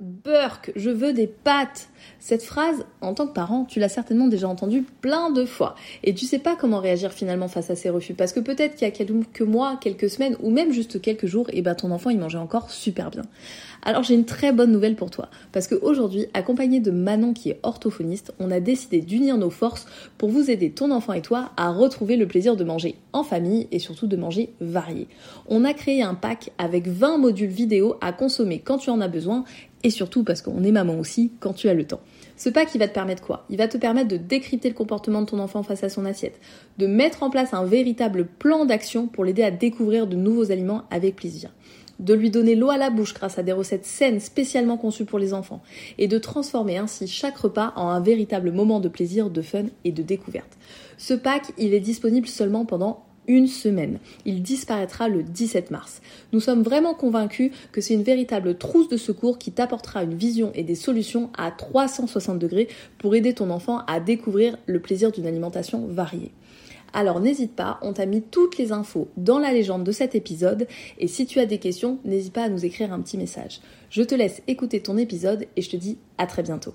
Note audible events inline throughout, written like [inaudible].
Burk, je veux des pâtes. Cette phrase, en tant que parent, tu l'as certainement déjà entendue plein de fois. Et tu sais pas comment réagir finalement face à ces refus. Parce que peut-être qu'il y a quelques mois, quelques semaines, ou même juste quelques jours, et eh ben ton enfant il mangeait encore super bien. Alors j'ai une très bonne nouvelle pour toi. Parce qu'aujourd'hui, accompagné de Manon qui est orthophoniste, on a décidé d'unir nos forces pour vous aider, ton enfant et toi, à retrouver le plaisir de manger en famille et surtout de manger varié. On a créé un pack avec 20 modules vidéo à consommer quand tu en as besoin et surtout parce qu'on est maman aussi quand tu as le temps. Ce pack, il va te permettre quoi? Il va te permettre de décrypter le comportement de ton enfant face à son assiette, de mettre en place un véritable plan d'action pour l'aider à découvrir de nouveaux aliments avec plaisir de lui donner l'eau à la bouche grâce à des recettes saines spécialement conçues pour les enfants, et de transformer ainsi chaque repas en un véritable moment de plaisir, de fun et de découverte. Ce pack, il est disponible seulement pendant une semaine. Il disparaîtra le 17 mars. Nous sommes vraiment convaincus que c'est une véritable trousse de secours qui t'apportera une vision et des solutions à 360 degrés pour aider ton enfant à découvrir le plaisir d'une alimentation variée. Alors n'hésite pas, on t'a mis toutes les infos dans la légende de cet épisode et si tu as des questions, n'hésite pas à nous écrire un petit message. Je te laisse écouter ton épisode et je te dis à très bientôt.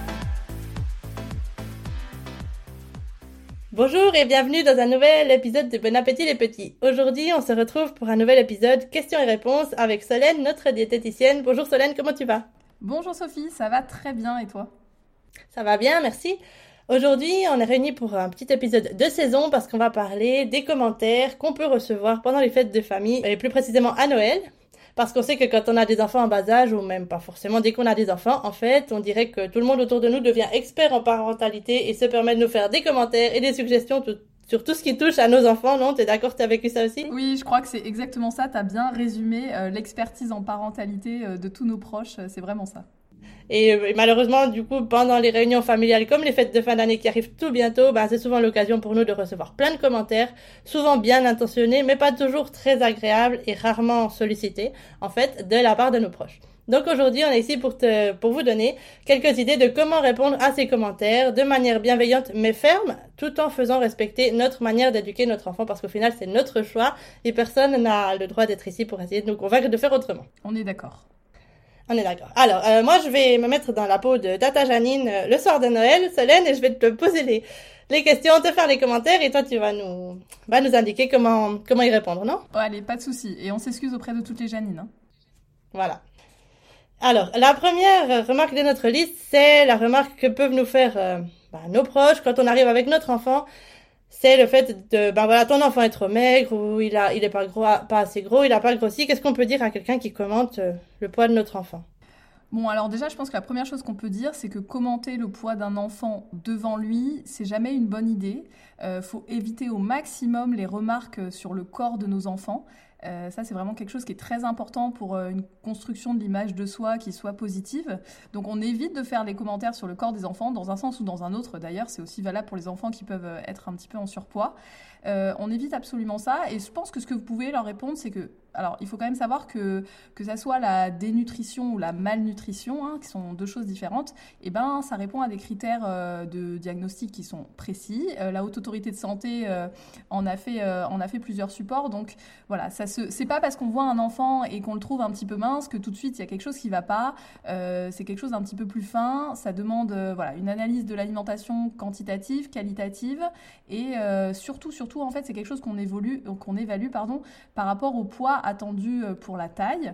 Bonjour et bienvenue dans un nouvel épisode de Bon Appétit les Petits. Aujourd'hui, on se retrouve pour un nouvel épisode questions et réponses avec Solène, notre diététicienne. Bonjour Solène, comment tu vas? Bonjour Sophie, ça va très bien et toi? Ça va bien, merci. Aujourd'hui, on est réunis pour un petit épisode de saison parce qu'on va parler des commentaires qu'on peut recevoir pendant les fêtes de famille et plus précisément à Noël. Parce qu'on sait que quand on a des enfants en bas âge, ou même pas forcément dès qu'on a des enfants, en fait, on dirait que tout le monde autour de nous devient expert en parentalité et se permet de nous faire des commentaires et des suggestions sur tout ce qui touche à nos enfants, non? T'es d'accord T'as vécu ça aussi? Oui, je crois que c'est exactement ça. T'as bien résumé euh, l'expertise en parentalité euh, de tous nos proches. Euh, c'est vraiment ça. Euh, et, malheureusement, du coup, pendant les réunions familiales, comme les fêtes de fin d'année qui arrivent tout bientôt, bah, c'est souvent l'occasion pour nous de recevoir plein de commentaires, souvent bien intentionnés, mais pas toujours très agréables et rarement sollicités, en fait, de la part de nos proches. Donc aujourd'hui, on est ici pour, te, pour vous donner quelques idées de comment répondre à ces commentaires de manière bienveillante mais ferme, tout en faisant respecter notre manière d'éduquer notre enfant, parce qu'au final, c'est notre choix et personne n'a le droit d'être ici pour essayer de nous convaincre de faire autrement. On est d'accord. On est d'accord. Alors, euh, moi, je vais me mettre dans la peau de Tata Janine euh, le soir de Noël, Solène, et je vais te poser les, les questions, te faire les commentaires, et toi, tu vas nous, va nous indiquer comment, comment y répondre, non? Allez, pas de souci. Et on s'excuse auprès de toutes les Janines. Hein. Voilà. Alors, la première remarque de notre liste, c'est la remarque que peuvent nous faire euh, bah, nos proches quand on arrive avec notre enfant c'est le fait de ben voilà ton enfant est trop maigre ou il a il est pas gros pas assez gros il a pas grossi qu'est-ce qu'on peut dire à quelqu'un qui commente euh, le poids de notre enfant? Bon, alors déjà, je pense que la première chose qu'on peut dire, c'est que commenter le poids d'un enfant devant lui, c'est jamais une bonne idée. Il euh, faut éviter au maximum les remarques sur le corps de nos enfants. Euh, ça, c'est vraiment quelque chose qui est très important pour euh, une construction de l'image de soi qui soit positive. Donc, on évite de faire des commentaires sur le corps des enfants, dans un sens ou dans un autre. D'ailleurs, c'est aussi valable pour les enfants qui peuvent euh, être un petit peu en surpoids. on évite absolument ça. Et je pense que ce que vous pouvez leur répondre, c'est que alors, il faut quand même savoir que que ça soit la dénutrition ou la malnutrition, hein, qui sont deux choses différentes, eh ben, ça répond à des critères euh, de diagnostic qui sont précis. Euh, la haute autorité de santé euh, en a fait en a fait plusieurs supports. Donc voilà, ça c'est pas parce qu'on voit un enfant et qu'on le trouve un petit peu mince que tout de suite il y a quelque chose qui va pas. c'est quelque chose d'un petit peu plus fin. Ça demande voilà une analyse de l'alimentation quantitative, qualitative et surtout surtout en fait c'est quelque chose qu'on évolue qu'on évalue pardon par rapport au poids attendu pour la taille.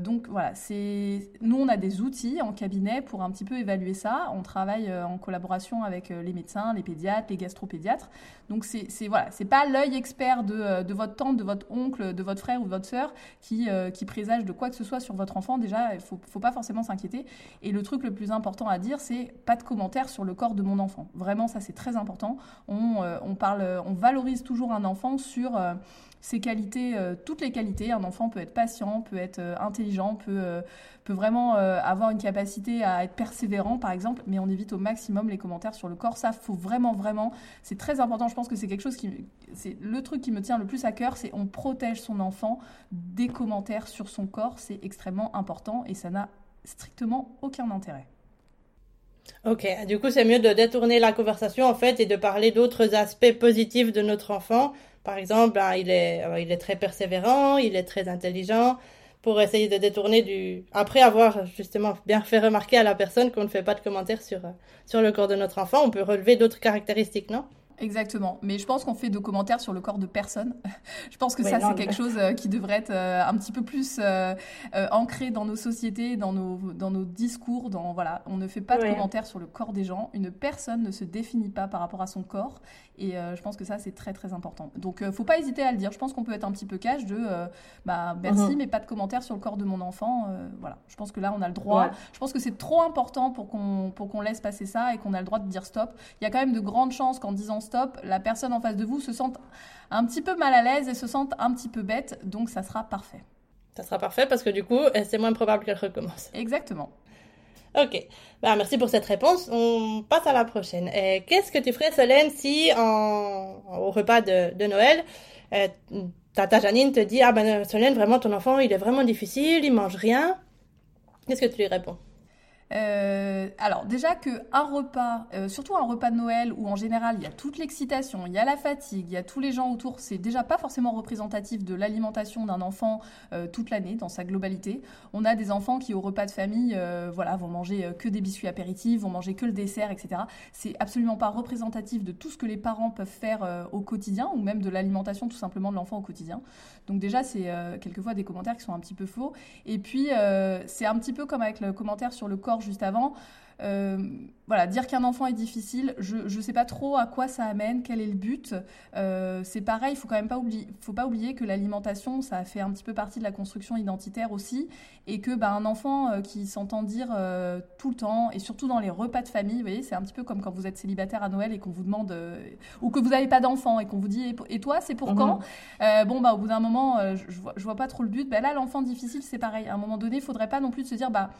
donc voilà, c'est nous on a des outils en cabinet pour un petit peu évaluer ça. On travaille en collaboration avec les médecins, les pédiatres, les gastropédiatres. Donc c'est voilà, c'est pas l'œil expert de, de, votre tante, de votre oncle, de votre frère ou de votre sœur qui, qui présage de quoi que ce soit sur votre enfant. Déjà, il faut, faut pas forcément s'inquiéter. Et le truc le plus important à dire, c'est pas de commentaires sur le corps de mon enfant. Vraiment, ça c'est très important. On, on parle, on valorise toujours un enfant sur ses qualités, euh, toutes les qualités. Un enfant peut être patient, peut être euh, intelligent, peut, euh, peut vraiment avoir une capacité à être persévérant, par exemple, mais on évite au maximum les commentaires sur le corps. Ça, faut vraiment, vraiment, c'est très important. Je pense que c'est quelque chose qui, c'est le truc qui me tient le plus à cœur, c'est on protège son enfant des commentaires sur son corps. C'est extrêmement important et ça n'a strictement aucun intérêt. Ok, du coup c'est mieux de détourner la conversation en fait et de parler d'autres aspects positifs de notre enfant par exemple, ben, il, est, euh, il est très persévérant, il est très intelligent, pour essayer de détourner du... Après avoir justement bien fait remarquer à la personne qu'on ne fait pas de commentaires sur, euh, sur le corps de notre enfant, on peut relever d'autres caractéristiques, non? Exactement. Mais je pense qu'on fait de commentaires sur le corps de personne. [laughs] je pense que ça, c'est quelque chose euh, qui devrait être euh, un petit peu plus euh, ancré dans nos sociétés, dans nos, dans nos discours. Dans, voilà, on ne fait pas de commentaires sur le corps des gens. Une personne ne se définit pas par rapport à son corps. Et je pense que ça, c'est très, très important. Donc, faut pas hésiter à le dire. Je pense qu'on peut être un petit peu cash de bah, merci, mhm. mais pas de commentaires sur le corps de mon enfant. voilà. Je pense que là, on a le droit. Je pense que c'est trop important pour qu'on qu'on laisse passer ça et qu'on a le droit de dire stop. Il y a quand même de grandes chances qu'en disant stop, la personne en face de vous se sente un petit peu mal à l'aise et se sente un petit peu bête, donc ça sera parfait. Ça sera parfait parce que du coup, c'est moins probable qu'elle recommence. Exactement. Ok, bah, merci pour cette réponse. On passe à la prochaine. Qu'est-ce que tu ferais, Solène, si en... au repas de, Noël, euh, tata Janine te dit Ah ben Solène, vraiment, ton enfant, il est vraiment difficile, il mange rien. Qu'est-ce que tu lui réponds? Euh, alors déjà que un repas, euh, surtout un repas de Noël où en général il y a toute l'excitation, il y a la fatigue, il y a tous les gens autour, c'est déjà pas forcément représentatif de l'alimentation d'un enfant euh, toute l'année dans sa globalité. On a des enfants qui au repas de famille, voilà, vont manger que des biscuits apéritifs, vont manger que le dessert, etc. C'est absolument pas représentatif de tout ce que les parents peuvent faire au quotidien ou même de l'alimentation tout simplement de l'enfant au quotidien. Donc déjà c'est quelquefois des commentaires qui sont un petit peu faux. Et puis c'est un petit peu comme avec le commentaire sur le corps juste avant. Euh, voilà, dire qu'un enfant est difficile, je ne sais pas trop à quoi ça amène, quel est le but. Euh, c'est pareil, il faut quand même pas oublier, faut pas oublier que l'alimentation, ça fait un petit peu partie de la construction identitaire aussi, et que bah, un enfant euh, qui s'entend dire tout le temps, et surtout dans les repas de famille, vous voyez, c'est un petit peu comme quand vous êtes célibataire à Noël et qu'on vous demande, ou que vous n'avez pas d'enfant et qu'on vous dit, et toi, c'est pour quand? Mhm. Bon, bah au bout d'un moment, je, je vois, vois, pas trop le but. Bah, là, l'enfant difficile, c'est pareil. À un moment donné, il faudrait pas non plus se dire, bah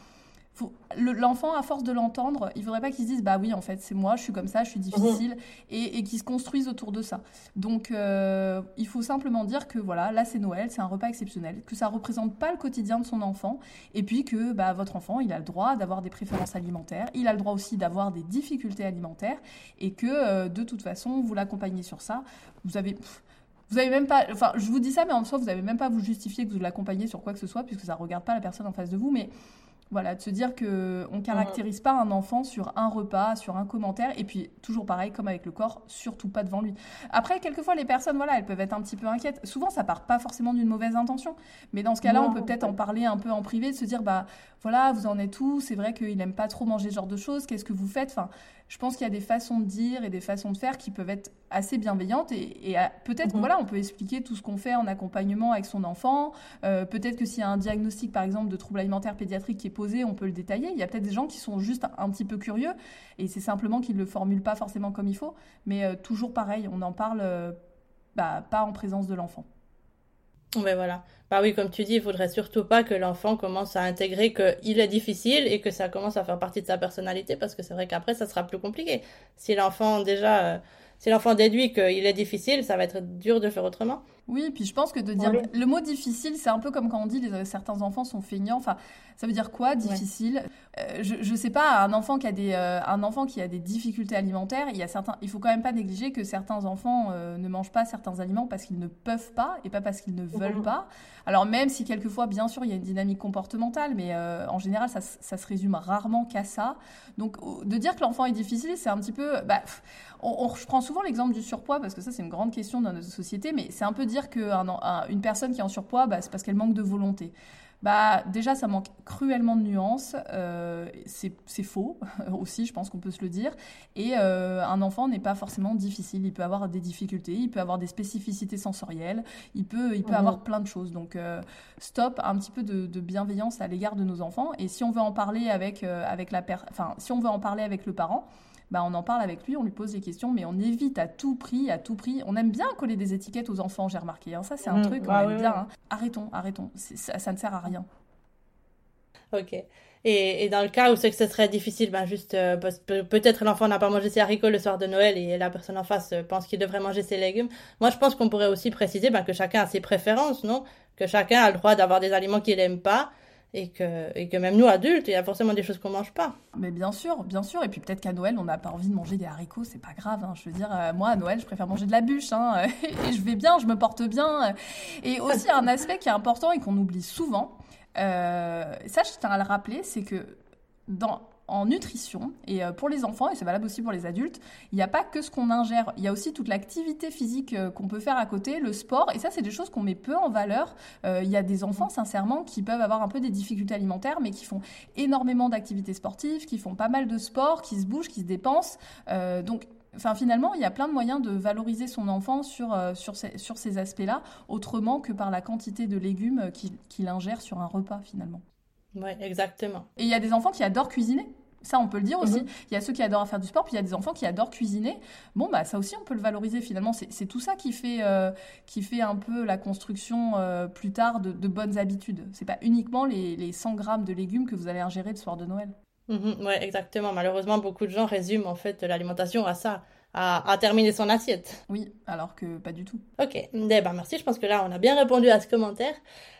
l'enfant, à force de l'entendre, il faudrait pas qu'il se dise bah oui, en fait, c'est moi, je suis comme ça, je suis difficile, mhm. et, et qu'il se construise autour de ça. Donc, euh, il faut simplement dire que voilà, là, c'est Noël, c'est un repas exceptionnel, que ça représente pas le quotidien de son enfant, et puis que bah, votre enfant, il a le droit d'avoir des préférences alimentaires, il a le droit aussi d'avoir des difficultés alimentaires, et que euh, de toute façon, vous l'accompagnez sur ça. Vous avez. vous avez même pas, enfin, je vous dis ça, mais en soi, vous n'avez même pas à vous justifier que vous l'accompagnez sur quoi que ce soit, puisque ça ne regarde pas la personne en face de vous. Mais voilà, de se dire que on caractérise pas un enfant sur un repas, sur un commentaire, et puis toujours pareil comme avec le corps, surtout pas devant lui. Après, quelquefois les personnes, voilà, elles peuvent être un petit peu inquiètes. Souvent, ça part pas forcément d'une mauvaise intention, mais dans ce cas-là, on peut peut-être en parler un peu en privé, de se dire bah voilà, vous en êtes où? C'est vrai qu'il aime pas trop manger ce genre de choses. Qu'est-ce que vous faites? Enfin, je pense qu'il y a des façons de dire et des façons de faire qui peuvent être assez bienveillantes et, peut-être mhm. voilà on peut expliquer tout ce qu'on fait en accompagnement avec son enfant euh, peut-être que s'il y a un diagnostic par exemple de trouble alimentaire pédiatrique qui est posé on peut le détailler il y a peut-être des gens qui sont juste un, petit peu curieux et c'est simplement qu'ils ne le formulent pas forcément comme il faut mais euh, toujours pareil on en parle bah, pas en présence de l'enfant ben voilà. Bah oui, comme tu dis, il faudrait surtout pas que l'enfant commence à intégrer qu'il est difficile et que ça commence à faire partie de sa personnalité parce que c'est vrai qu'après, ça sera plus compliqué. Si l'enfant déjà, euh, si l'enfant déduit qu'il est difficile, ça va être dur de faire autrement. Oui, puis je pense que de dire le mot difficile, c'est un peu comme quand on dit les, certains enfants sont feignants. Enfin, ça veut dire quoi difficile? Euh, Je ne sais pas. Un enfant qui a des euh, un enfant qui a des difficultés alimentaires, il y a certains. Il faut quand même pas négliger que certains enfants euh, ne mangent pas certains aliments parce qu'ils ne peuvent pas et pas parce qu'ils ne veulent mhm. pas. Alors même si quelquefois, bien sûr, il y a une dynamique comportementale, mais en général, ça, ça, se résume rarement qu'à ça. Donc de dire que l'enfant est difficile, c'est un petit peu. Bah, on, on, je prends souvent l'exemple du surpoids parce que ça c'est une grande question dans notre société, mais c'est un peu dire qu'une une personne qui est en surpoids, bah, c'est parce qu'elle manque de volonté bah déjà ça manque cruellement de nuances, euh, c'est faux [laughs] aussi, je pense qu'on peut se le dire. Et euh, un enfant n'est pas forcément difficile, il peut avoir des difficultés, il peut avoir des spécificités sensorielles, il peut, il peut mhm. avoir plein de choses. Donc euh, stop, un petit peu de, bienveillance à l'égard de nos enfants. Et si on veut en parler avec, avec la enfin si on veut en parler avec le parent, bah, on en parle avec lui, on lui pose des questions, mais on évite à tout prix, à tout prix. On aime bien coller des étiquettes aux enfants, j'ai remarqué. Hein. Ça, c'est un mmh. truc qu'on aime bien. Hein. Arrêtons, arrêtons. Ça, ne sert à rien. Ok. Et, dans le cas où c'est que ce serait difficile, ben juste euh, peut-être l'enfant n'a pas mangé ses haricots le soir de Noël et la personne en face euh, pense qu'il devrait manger ses légumes. Moi, je pense qu'on pourrait aussi préciser ben, que chacun a ses préférences, non? Que chacun a le droit d'avoir des aliments qu'il n'aime pas et que, et que même nous adultes, il y a forcément des choses qu'on mange pas. Mais bien sûr, bien sûr. Et puis peut-être qu'à Noël, on n'a pas envie de manger des haricots, c'est pas grave. Hein. Je veux dire, euh, moi à Noël, je préfère manger de la bûche, hein, [laughs] et je vais bien, je me porte bien. Et aussi un aspect qui est important et qu'on oublie souvent. Euh, ça, je tiens à le rappeler, c'est que dans en nutrition et euh, pour les enfants et c'est valable aussi pour les adultes, il n'y a pas que ce qu'on ingère, il y a aussi toute l'activité physique euh, qu'on peut faire à côté, le sport et ça c'est des choses qu'on met peu en valeur. Euh, il y a des enfants sincèrement qui peuvent avoir un peu des difficultés alimentaires mais qui font énormément d'activités sportives, qui font pas mal de sport, qui se bougent, qui se dépensent. donc finalement, il y a plein de moyens de valoriser son enfant sur ces aspects-là, autrement que par la quantité de légumes qu'il ingère sur un repas, finalement. Oui, exactement. Et il y a des enfants qui adorent cuisiner. Ça, on peut le dire aussi. Mhm. Il y a ceux qui adorent faire du sport, puis il y a des enfants qui adorent cuisiner. Bon, bah ça aussi, on peut le valoriser finalement. C'est tout ça qui fait, euh, qui fait un peu la construction euh, plus tard de, bonnes habitudes. C'est pas uniquement les, les, 100 grammes de légumes que vous allez ingérer le soir de Noël. Mhm, oui, exactement. Malheureusement, beaucoup de gens résument en fait l'alimentation à ça. À, terminer son assiette. Oui, alors que pas du tout. Ok, eh ben merci, je pense que là on a bien répondu à ce commentaire.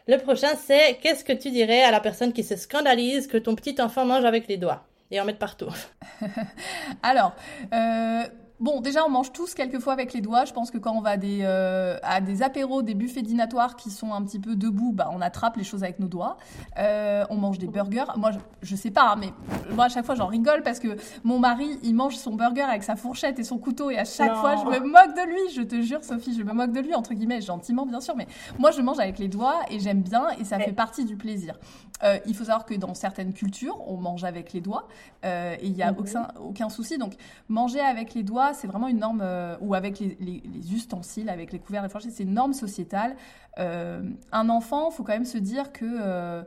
Le prochain c'est qu'est-ce que tu dirais à la personne qui se scandalise que ton petit enfant mange avec les doigts et en mettre partout? [laughs] Alors, euh, Bon, déjà, on mange tous quelquefois avec les doigts. Je pense que quand on va à des, euh, à des apéros, des buffets dînatoires qui sont un petit peu debout, bah, on attrape les choses avec nos doigts. Euh, on mange des burgers. Moi, je, sais pas, hein, mais moi, à chaque fois, j'en rigole parce que mon mari, il mange son burger avec sa fourchette et son couteau et à chaque fois, je me moque de lui. Je te jure, Sophie, je me moque de lui, entre guillemets, gentiment, bien sûr. Mais moi, je mange avec les doigts et j'aime bien et ça fait partie du plaisir. Euh, il faut savoir que dans certaines cultures, on mange avec les doigts et il n'y a mhm. aucun, aucun souci. Donc, manger avec les doigts, c'est vraiment une norme, euh, ou avec les, ustensiles, avec les couverts, les fourchettes, c'est une norme sociétale. Euh, un enfant, faut quand même se dire que euh,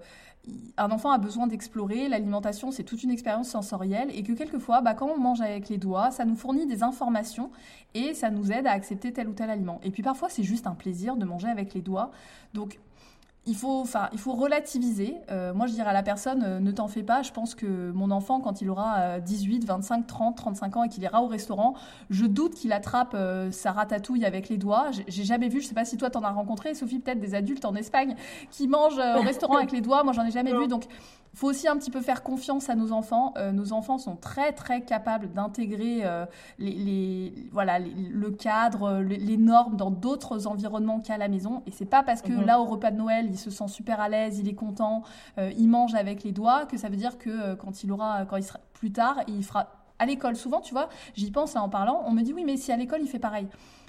un enfant a besoin d'explorer, l'alimentation c'est toute une expérience sensorielle et que quelquefois, bah, quand on mange avec les doigts, ça nous fournit des informations et ça nous aide à accepter tel ou tel aliment. Et puis parfois c'est juste un plaisir de manger avec les doigts. Donc il faut, enfin, il faut relativiser. Euh, moi, je dirais à la personne, euh, ne t'en fais pas. Je pense que mon enfant, quand il aura 18, 25, 30, 35 ans et qu'il ira au restaurant, je doute qu'il attrape euh, sa ratatouille avec les doigts. J'ai jamais vu, je sais pas si toi t'en as rencontré, Sophie, peut-être des adultes en Espagne qui mangent au restaurant avec les doigts. Moi, j'en ai jamais vu. Donc, faut aussi un petit peu faire confiance à nos enfants. Nos enfants sont très très capables d'intégrer les, voilà le cadre, les, normes dans d'autres environnements qu'à la maison. Et c'est pas parce que mhm. là au repas de Noël il se sent super à l'aise, il est content, euh, il mange avec les doigts que ça veut dire que quand il aura, quand il sera plus tard, il fera à l'école. Souvent, tu vois, j'y pense en parlant, on me dit oui mais si à l'école il fait pareil.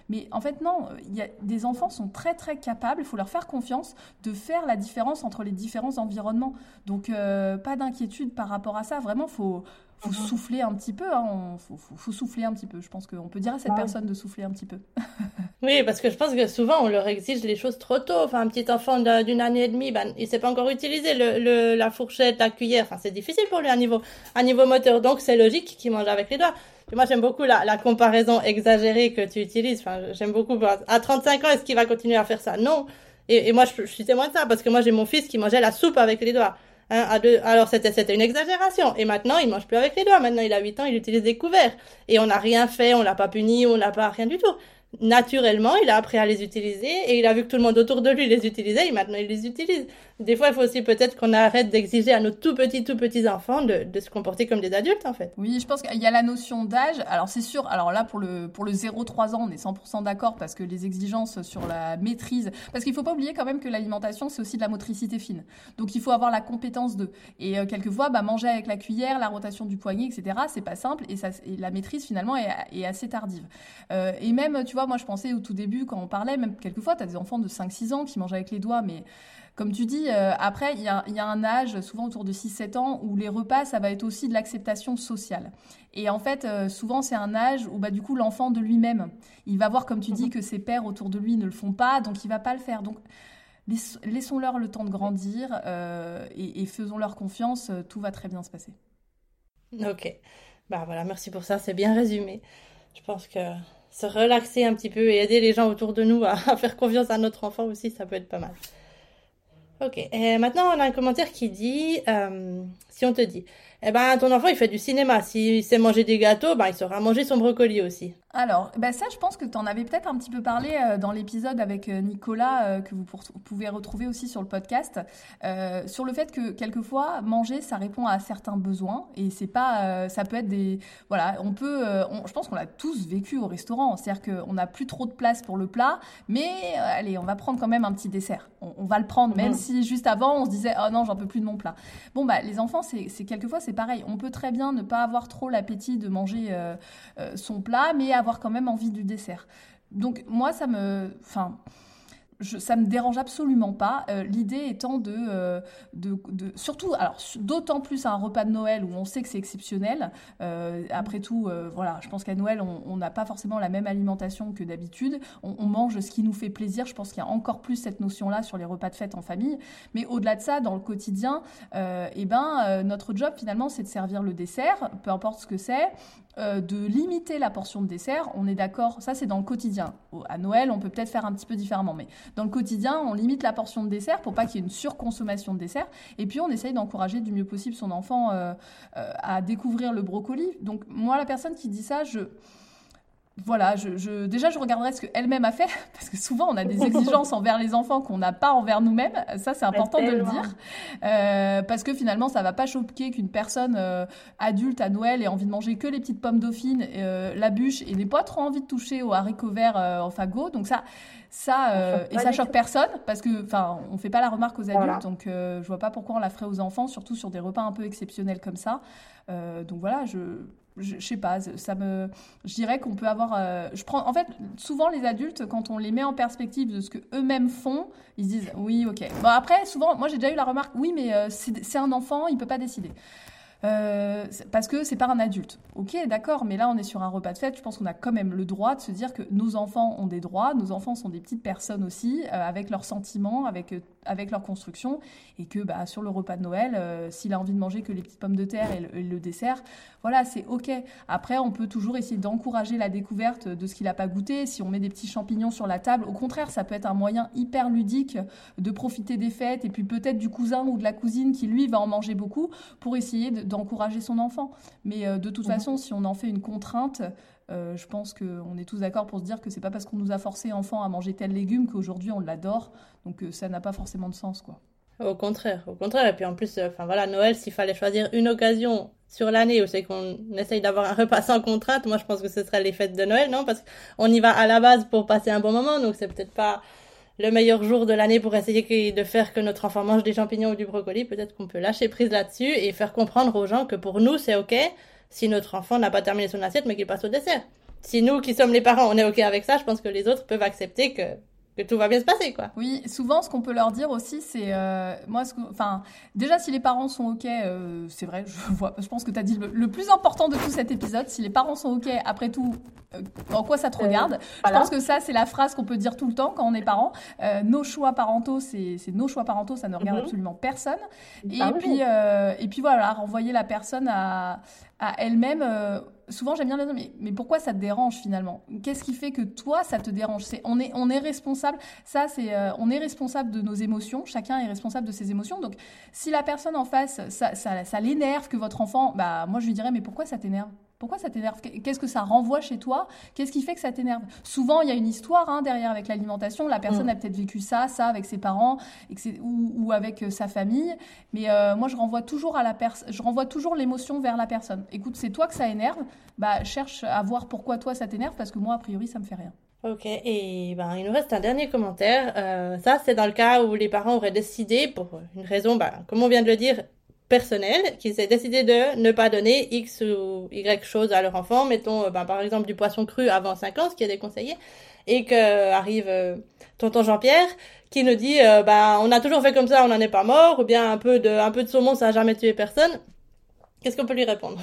Mais en fait, non, y a, des enfants sont très très capables, il faut leur faire confiance, de faire la différence entre les différents environnements. Donc, euh, pas d'inquiétude par rapport à ça. Vraiment, faut, faut mhm. souffler un petit peu. Il hein. faut, souffler un petit peu. Je pense qu'on peut dire à cette personne de souffler un petit peu. [laughs] oui, parce que je pense que souvent, on leur exige les choses trop tôt. Enfin, un petit enfant d'une année et demie, ben, il ne sait pas encore utiliser le, la fourchette, la cuillère. Enfin, c'est difficile pour lui à niveau, à niveau moteur. Donc, c'est logique qu'il mange avec les doigts moi, j'aime beaucoup la, la, comparaison exagérée que tu utilises. Enfin, j'aime beaucoup. À 35 ans, est-ce qu'il va continuer à faire ça? Non. Et, et moi, je, je, suis témoin de ça parce que moi, j'ai mon fils qui mangeait la soupe avec les doigts. Hein, à deux, alors c'était c'était une exagération. Et maintenant, il mange plus avec les doigts. Maintenant, il a 8 ans, il utilise des couverts. Et on n'a rien fait, on l'a pas puni, on n'a pas rien du tout naturellement, il a appris à les utiliser et il a vu que tout le monde autour de lui les utilisait et maintenant il les utilise. Des fois, il faut aussi peut-être qu'on arrête d'exiger à nos tout petits, tout petits enfants de, de, se comporter comme des adultes, en fait. Oui, je pense qu'il y a la notion d'âge. Alors, c'est sûr, alors là, pour le, pour le 0-3 ans, on est 100% d'accord parce que les exigences sur la maîtrise, parce qu'il faut pas oublier quand même que l'alimentation, c'est aussi de la motricité fine. Donc, il faut avoir la compétence de. Et euh, quelquefois, bah, manger avec la cuillère, la rotation du poignet, etc., c'est pas simple et, ça, et la maîtrise, finalement, est, est assez tardive. Euh, et même, tu vois, moi je pensais au tout début quand on parlait, même quelquefois, tu as des enfants de 5-6 ans qui mangent avec les doigts, mais comme tu dis, euh, après, il y a, y a, un âge, souvent autour de 6-7 ans, où les repas, ça va être aussi de l'acceptation sociale. Et en fait, euh, souvent, c'est un âge où, bah, du coup, l'enfant de lui-même, il va voir, comme tu dis, mhm. que ses pères autour de lui ne le font pas, donc il va pas le faire. Donc, laissons-leur le temps de grandir euh, et, et faisons-leur confiance, tout va très bien se passer. Ok. Bah voilà, merci pour ça, c'est bien résumé. Je pense que se relaxer un petit peu et aider les gens autour de nous à, [laughs] à faire confiance à notre enfant aussi, ça peut être pas mal. Ok, et maintenant on a un commentaire qui dit, euh, si on te dit, eh ben ton enfant il fait du cinéma, s'il sait manger des gâteaux, ben il saura manger son brocoli aussi. Alors, ben ça, je pense que tu en avais peut-être un petit peu parlé euh, dans l'épisode avec euh, Nicolas, euh, que vous pouvez retrouver aussi sur le podcast, sur le fait que quelquefois, manger, ça répond à certains besoins. Et c'est pas. ça peut être des. Voilà, on peut. je pense qu'on l'a tous vécu au restaurant. C'est-à-dire qu'on n'a plus trop de place pour le plat, mais allez, on va prendre quand même un petit dessert. On, va le prendre, même mhm. si juste avant, on se disait, oh non, j'en peux plus de mon plat. Bon, bah, les enfants, c'est quelquefois, c'est pareil. On peut très bien ne pas avoir trop l'appétit de manger son plat, mais avoir quand même envie du dessert. Donc moi, ça me... Enfin, je, ça me dérange absolument pas. Euh, l'idée étant euh, de, de, surtout, alors d'autant plus à un repas de Noël où on sait que c'est exceptionnel. Euh, après tout, voilà, je pense qu'à Noël on n'a pas forcément la même alimentation que d'habitude. On, mange ce qui nous fait plaisir. Je pense qu'il y a encore plus cette notion-là sur les repas de fête en famille. Mais au-delà de ça, dans le quotidien, eh ben notre job finalement c'est de servir le dessert, peu importe ce que c'est, de limiter la portion de dessert. On est d'accord, ça c'est dans le quotidien. À Noël, on peut peut-être faire un petit peu différemment, mais dans le quotidien, on limite la portion de dessert pour pas qu'il y ait une surconsommation de dessert. Et puis, on essaye d'encourager du mieux possible son enfant euh, euh, à découvrir le brocoli. Donc, moi, la personne qui dit ça, je voilà, je, déjà je regarderai ce qu'elle-même a fait, [laughs] parce que souvent on a des exigences [laughs] envers les enfants qu'on n'a pas envers nous-mêmes. Ça, c'est important de le dire, euh, parce que finalement, ça va pas choquer qu'une personne adulte à Noël ait envie de manger que les petites pommes dauphines, la bûche, et n'ait pas trop envie de toucher aux haricots verts en fagot. Donc ça, ça, euh, et ça choque personne parce que, enfin, on fait pas la remarque aux adultes, donc euh, je vois pas pourquoi on la ferait aux enfants, surtout sur des repas un peu exceptionnels comme ça. Euh, donc voilà, je, je, sais pas, ça me, je dirais qu'on peut avoir, je prends, en fait, souvent les adultes, quand on les met en perspective de ce que eux-mêmes font, ils se disent oui, ok. Bon après, souvent, moi j'ai déjà eu la remarque, oui, mais c'est un enfant, il peut pas décider. Euh, parce que c'est pas un adulte. Ok, d'accord, mais là on est sur un repas de fête. Je pense qu'on a quand même le droit de se dire que nos enfants ont des droits, nos enfants sont des petites personnes aussi, euh, avec leurs sentiments, avec euh, avec leur construction, et que bah, sur le repas de Noël, s'il a envie de manger que les petites pommes de terre et le, dessert, voilà, c'est ok. Après, on peut toujours essayer d'encourager la découverte de ce qu'il n'a pas goûté. Si on met des petits champignons sur la table, au contraire, ça peut être un moyen hyper ludique de profiter des fêtes, et puis peut-être du cousin ou de la cousine qui lui va en manger beaucoup pour essayer de d'encourager son enfant. Mais euh, de toute mhm. façon, si on en fait une contrainte, euh, je pense qu'on est tous d'accord pour se dire que c'est pas parce qu'on nous a forcé enfant à manger tel légume qu'aujourd'hui on l'adore. Donc euh, ça n'a pas forcément de sens, quoi. Au contraire, au contraire. Et puis en plus, enfin voilà, Noël, s'il fallait choisir une occasion sur l'année où c'est qu'on essaye d'avoir un repas sans contrainte, moi je pense que ce serait les fêtes de Noël, non? Parce qu'on y va à la base pour passer un bon moment, donc c'est peut-être pas le meilleur jour de l'année pour essayer de faire que notre enfant mange des champignons ou du brocoli, peut-être qu'on peut lâcher prise là-dessus et faire comprendre aux gens que pour nous, c'est OK si notre enfant n'a pas terminé son assiette, mais qu'il passe au dessert. Si nous, qui sommes les parents, on est OK avec ça, je pense que les autres peuvent accepter que que tout va bien se passer, quoi. Oui, souvent, ce qu'on peut leur dire aussi, c'est, euh, moi, ce enfin, déjà, si les parents sont ok, euh, c'est vrai, je vois, je pense que tu as dit le, plus important de tout cet épisode. Si les parents sont ok, après tout, euh, en quoi ça te regarde? Je pense que ça, c'est la phrase qu'on peut dire tout le temps quand on est parent. nos choix parentaux, c'est nos choix parentaux, ça ne regarde mhm. absolument personne. Et ah puis, et puis voilà, renvoyer la personne à, à elle-même. Euh, souvent, j'aime bien dire, mais, pourquoi ça te dérange finalement? Qu'est-ce qui fait que toi, ça te dérange? C'est on est on est responsable. Ça, c'est euh, on est responsable de nos émotions. Chacun est responsable de ses émotions. Donc, si la personne en face, ça, ça, ça l'énerve que votre enfant, bah moi, je lui dirais, mais pourquoi ça t'énerve? Pourquoi ça t'énerve Qu'est-ce que ça renvoie chez toi? Qu'est-ce qui fait que ça t'énerve? Souvent, il y a une histoire hein, derrière avec l'alimentation. La personne mm. a peut-être vécu ça, ça avec ses parents ou, ou, avec euh, sa famille. Mais euh, moi, je renvoie toujours à la personne. Je renvoie toujours l'émotion vers la personne. Écoute, c'est toi que ça énerve. Bah, cherche à voir pourquoi toi ça t'énerve parce que moi, a priori, ça me fait rien. Ok, et ben, il nous reste un dernier commentaire. Euh, ça, c'est dans le cas où les parents auraient décidé, pour une raison, ben, comme on vient de le dire, personnel qui s'est décidé de ne pas donner X ou Y chose à leur enfant, mettons ben, par exemple du poisson cru avant 5 ans, ce qui est déconseillé, et que arrive tonton Jean-Pierre qui nous dit bah on a toujours fait comme ça, on n'en est pas mort, ou bien un peu de un peu de saumon ça a jamais tué personne. Qu'est-ce qu'on peut lui répondre?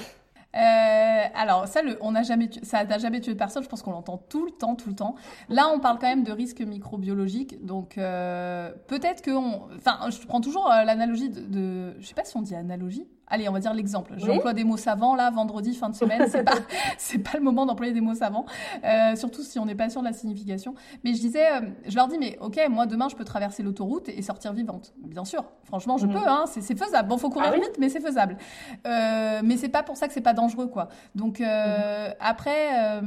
Euh, alors ça, le, on n'a jamais, ça n'a jamais tué personne. Je pense qu'on l'entend tout le temps, tout le temps. Là, on parle quand même de risques microbiologiques, donc euh, peut-être que, enfin, je prends toujours euh, l'analogie de, de, je sais pas si on dit analogie, allez, on va dire l'exemple. J'emploie des mots savants là, vendredi, fin de semaine. C'est pas, [laughs] c'est pas le moment d'employer des mots savants, euh, surtout si on n'est pas sûr de la signification. Mais je disais, euh, je leur dis, mais ok, moi demain je peux traverser l'autoroute et sortir vivante. Bien sûr, franchement, je mhm. peux, hein, c'est, faisable. Bon, faut courir ah vite, mais c'est faisable. Euh, mais c'est pas pour ça que c'est pas dangereux, quoi. Donc euh, mhm. après,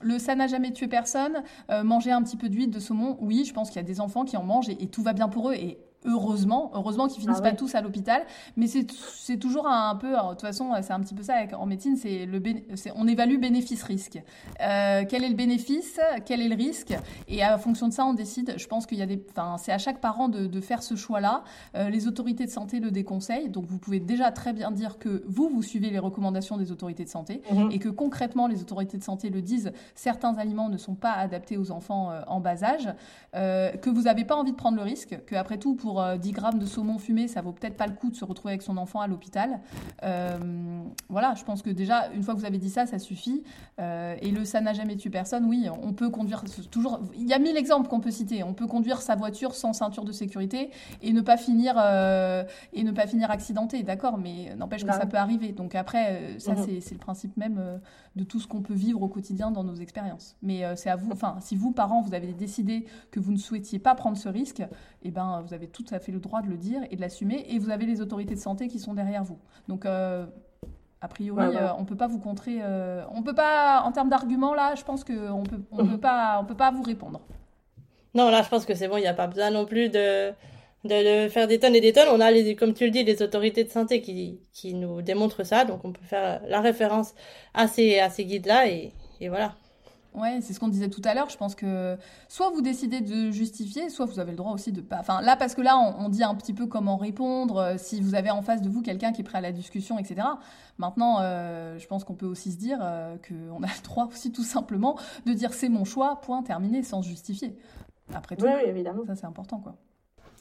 le ça n'a jamais tué personne. manger un petit peu d'huile de saumon, oui, je pense qu'il y a des enfants qui en mangent et, et tout va bien pour eux. Et heureusement, heureusement qu'ils finissent ah pas tous à l'hôpital, mais c'est toujours un, peu, de toute façon, c'est un petit peu ça en médecine, c'est le on évalue bénéfice-risque. Euh, quel est le bénéfice, quel est le risque, et à fonction de ça, on décide. Je pense qu'il y a des, enfin, c'est à chaque parent de, de faire ce choix-là. Euh, les autorités de santé le déconseillent, donc vous pouvez déjà très bien dire que vous, vous suivez les recommandations des autorités de santé, mhm. et que concrètement, les autorités de santé le disent, certains aliments ne sont pas adaptés aux enfants euh, en bas âge, que vous n'avez pas envie de prendre le risque, que après tout, pour 10 euh, grammes de saumon fumé, ça vaut peut-être pas le coup de se retrouver avec son enfant à l'hôpital. Euh, voilà, je pense que déjà, une fois que vous avez dit ça, ça suffit. Euh, et le ça n'a jamais tué personne, oui, on peut conduire toujours. Il y a mille exemples qu'on peut citer. On peut conduire sa voiture sans ceinture de sécurité et ne pas finir, et ne pas finir accidenté, d'accord, mais n'empêche que bah ça peut arriver. Donc après, ça, mhm. c'est le principe même de tout ce qu'on peut vivre au quotidien dans nos expériences. Mais c'est à vous, enfin, si vous, parents, vous avez décidé que vous ne souhaitiez pas prendre ce risque, eh ben, vous avez tout à fait le droit de le dire et de l'assumer, et vous avez les autorités de santé qui sont derrière vous. Donc, euh, a priori, euh, on peut pas vous contrer, euh, on peut pas, en termes d'arguments, là, je pense qu'on peut, on peut [laughs] pas, on peut pas vous répondre. Non, là, je pense que c'est bon, il n'y a pas besoin non plus de, de, faire des tonnes et des tonnes. On a, les, comme tu le dis, les autorités de santé qui, qui nous démontrent ça, donc on peut faire la référence à ces, à ces guides-là, et, et voilà. Ouais, c'est ce qu'on disait tout à l'heure. Je pense que soit vous décidez de justifier, soit vous avez le droit aussi de pas. Enfin, là, parce que là, on, dit un petit peu comment répondre, euh, si vous avez en face de vous quelqu'un qui est prêt à la discussion, etc. Maintenant, euh, je pense qu'on peut aussi se dire euh, qu'on a le droit aussi tout simplement de dire c'est mon choix, point terminé, sans justifier. Après tout, évidemment. ça c'est important, quoi.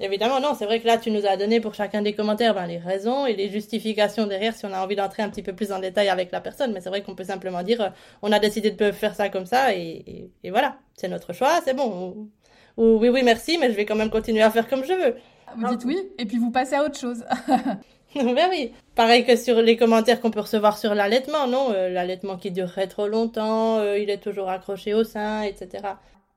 Évidemment, non, c'est vrai que là, tu nous as donné pour chacun des commentaires ben, les raisons et les justifications derrière si on a envie d'entrer un petit peu plus en détail avec la personne. Mais c'est vrai qu'on peut simplement dire, euh, on a décidé de faire ça comme ça et, et, voilà, c'est notre choix, c'est bon. Ou, oui, oui, merci, mais je vais quand même continuer à faire comme je veux. Vous dites oui et puis vous passez à autre chose. [laughs] ben oui. Pareil que sur les commentaires qu'on peut recevoir sur l'allaitement, non euh, L'allaitement qui durerait trop longtemps, euh, il est toujours accroché au sein, etc.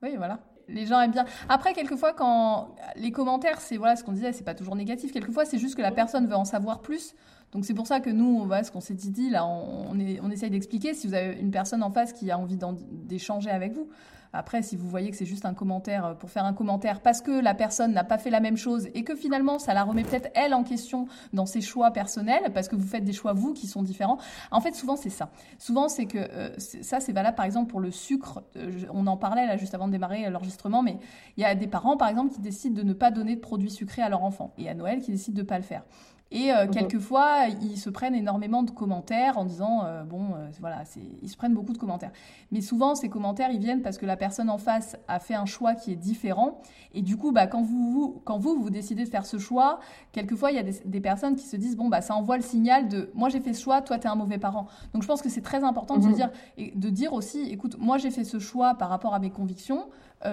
Oui, voilà les gens aiment bien. Après, quelquefois, quand les commentaires, c'est voilà ce qu'on disait, c'est pas toujours négatif. Quelquefois, c'est juste que la personne veut en savoir plus. Donc c'est pour ça que nous, on va, ce qu'on s'est dit là, on, on, on essaye d'expliquer si vous avez une personne en face qui a envie d'échanger avec vous. Après, si vous voyez que c'est juste un commentaire euh, pour faire un commentaire parce que la personne n'a pas fait la même chose et que finalement ça la remet peut-être elle en question dans ses choix personnels parce que vous faites des choix vous qui sont différents. En fait, souvent c'est ça. Souvent c'est que euh, ça c'est valable par exemple pour le sucre. Euh, on en parlait là juste avant de démarrer l'enregistrement, mais il y a des parents par exemple qui décident de ne pas donner de produits sucrés à leur enfant et à Noël qui décident de ne pas le faire. Et euh, mhm. quelquefois, ils se prennent énormément de commentaires en disant, euh, bon, euh, voilà, ils se prennent beaucoup de commentaires. Mais souvent, ces commentaires, ils viennent parce que la personne en face a fait un choix qui est différent. Et du coup, bah, quand, vous, vous, quand vous, vous décidez de faire ce choix, quelquefois, il y a des, personnes qui se disent, bon, bah, ça envoie le signal de, moi, j'ai fait ce choix, toi, tu es un mauvais parent. Donc, je pense que c'est très important de, se mhm. dire, et de dire aussi, écoute, moi, j'ai fait ce choix par rapport à mes convictions.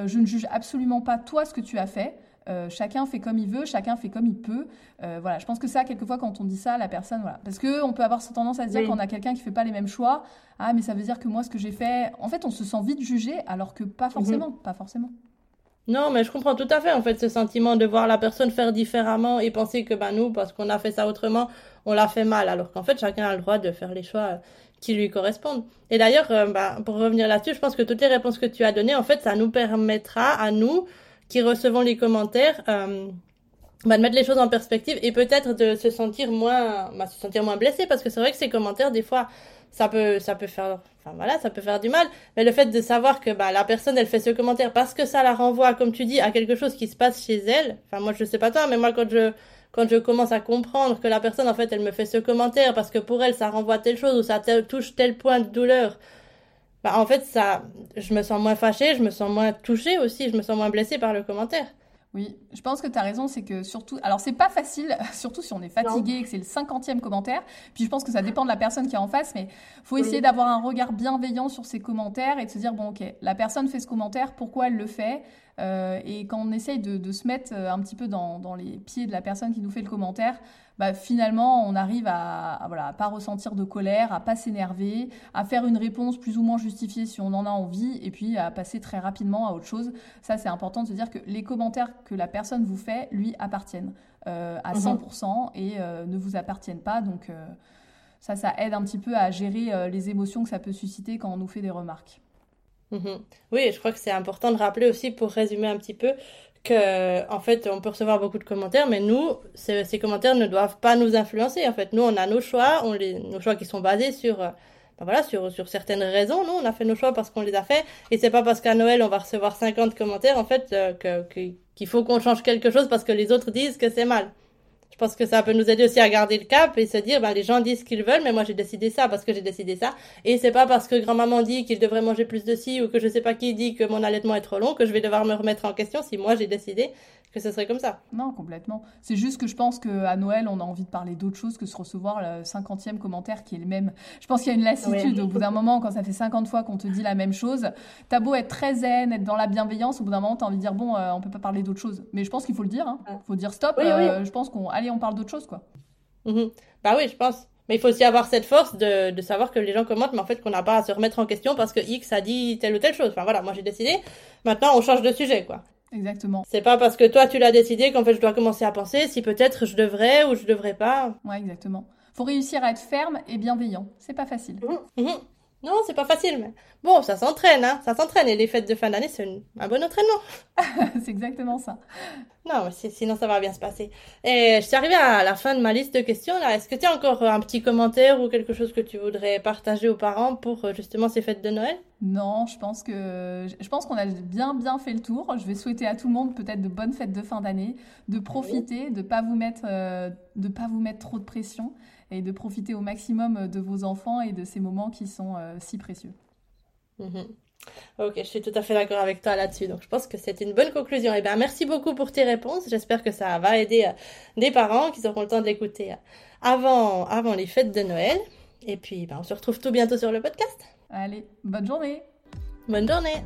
je ne juge absolument pas toi ce que tu as fait. Euh, chacun fait comme il veut, chacun fait comme il peut. Euh, voilà, je pense que ça, quelquefois, quand on dit ça, la personne, voilà, parce que on peut avoir cette tendance à se dire qu'on a quelqu'un qui fait pas les mêmes choix. Ah, mais ça veut dire que moi, ce que j'ai fait, en fait, on se sent vite jugé, alors que pas mhm. forcément, pas forcément. Non, mais je comprends tout à fait, en fait, ce sentiment de voir la personne faire différemment et penser que, ben, nous, parce qu'on a fait ça autrement, on l'a fait mal, alors qu'en fait, chacun a le droit de faire les choix qui lui correspondent. Et d'ailleurs, euh, bah, pour revenir là-dessus, je pense que toutes les réponses que tu as données, en fait, ça nous permettra à nous qui recevons les commentaires, euh, bah, de mettre les choses en perspective et peut-être de se sentir moins, bah, se sentir moins blessé parce que c'est vrai que ces commentaires, des fois, ça peut, ça peut faire, enfin voilà, ça peut faire du mal. Mais le fait de savoir que bah, la personne, elle fait ce commentaire parce que ça la renvoie, comme tu dis, à quelque chose qui se passe chez elle. Enfin moi, je sais pas toi, mais moi quand je quand je commence à comprendre que la personne, en fait, elle me fait ce commentaire parce que pour elle, ça renvoie telle chose ou ça touche tel point de douleur, bah, en fait, ça, je me sens moins fâchée, je me sens moins touchée aussi, je me sens moins blessée par le commentaire. Oui, je pense que tu as raison, c'est que surtout, alors c'est pas facile, [laughs] surtout si on est fatigué et que c'est le cinquantième commentaire, puis je pense que ça dépend de la personne qui est en face, mais faut essayer d'avoir un regard bienveillant sur ces commentaires et de se dire, bon ok, la personne fait ce commentaire, pourquoi elle le fait? Euh, Et quand on essaye de, se mettre euh, un petit peu dans, dans, les pieds de la personne qui nous fait le commentaire, bah, finalement, on arrive à, voilà, pas ressentir de colère, à pas s'énerver, à faire une réponse plus ou moins justifiée si on en a envie, et puis à passer très rapidement à autre chose. Ça, c'est important de se dire que les commentaires que la personne vous fait, lui, appartiennent euh, à 100% mhm. et euh, ne vous appartiennent pas. Donc, ça, ça aide un petit peu à gérer les émotions que ça peut susciter quand on nous fait des remarques. Mhm. Oui, je crois que c'est important de rappeler aussi, pour résumer un petit peu, que en fait on peut recevoir beaucoup de commentaires mais nous ces, ces, commentaires ne doivent pas nous influencer en fait. Nous on a nos choix on les nos choix qui sont basés sur euh, ben voilà sur sur certaines raisons. Nous on a fait nos choix parce qu'on les a fait. Et c'est pas parce qu'à Noël on va recevoir 50 commentaires en fait euh, que qu'il faut qu'on change quelque chose parce que les autres disent que c'est mal pense que ça peut nous aider aussi à garder le cap et se dire, ben, les gens disent ce qu'ils veulent, mais moi j'ai décidé ça parce que j'ai décidé ça. Et c'est pas parce que grand-maman dit qu'il devrait manger plus de ci ou que je sais pas qui dit que mon allaitement est trop long que je vais devoir me remettre en question si moi j'ai décidé que ce serait comme ça. Non, complètement. C'est juste que je pense qu'à Noël, on a envie de parler d'autre chose que de se recevoir le cinquantième commentaire qui est le même. Je pense qu'il y a une lassitude au bout d'un moment, quand ça fait 50 fois qu'on te dit la même chose. T'as beau être très zen, être dans la bienveillance, au bout d'un moment, t'as envie de dire, bon, euh, on peut pas parler d'autre chose. Mais je pense qu'il faut le dire. Hein. faut dire stop. Euh, je pense qu'on, allez, on parle d'autre chose, quoi. Mhm. Bah oui, je pense. Mais il faut aussi avoir cette force de, de savoir que les gens commentent, mais en fait qu'on n'a pas à se remettre en question parce que X a dit telle ou telle chose. Enfin voilà, moi j'ai décidé. Maintenant on change de sujet, quoi. Exactement. C'est pas parce que toi tu l'as décidé qu'en fait je dois commencer à penser si peut-être je devrais ou je devrais pas. Ouais, exactement. Faut réussir à être ferme et bienveillant. C'est pas facile. Mmh, mmh. Non, c'est pas facile, mais bon, ça s'entraîne, hein. Ça s'entraîne et les fêtes de fin d'année, c'est un bon entraînement. [laughs] c'est exactement ça. Non, sinon ça va bien se passer. Et je suis arrivée à la fin de ma liste de questions là. Est-ce que tu as encore un petit commentaire ou quelque chose que tu voudrais partager aux parents pour euh, justement ces fêtes de Noël? Non, je pense que je pense qu'on a bien bien fait le tour. Je vais souhaiter à tout le monde peut-être de bonnes fêtes de fin d'année, de profiter, de pas vous mettre euh, de pas vous mettre trop de pression et de profiter au maximum de vos enfants et de ces moments qui sont euh, si précieux. Mhm. Ok, je suis tout à fait d'accord avec toi là-dessus. Donc, je pense que c'est une bonne conclusion. Et eh bien, merci beaucoup pour tes réponses. J'espère que ça va aider euh, des parents qui auront le temps de l'écouter euh, avant, avant les fêtes de Noël. Et puis, ben, on se retrouve tout bientôt sur le podcast. Allez, bonne journée. Bonne journée.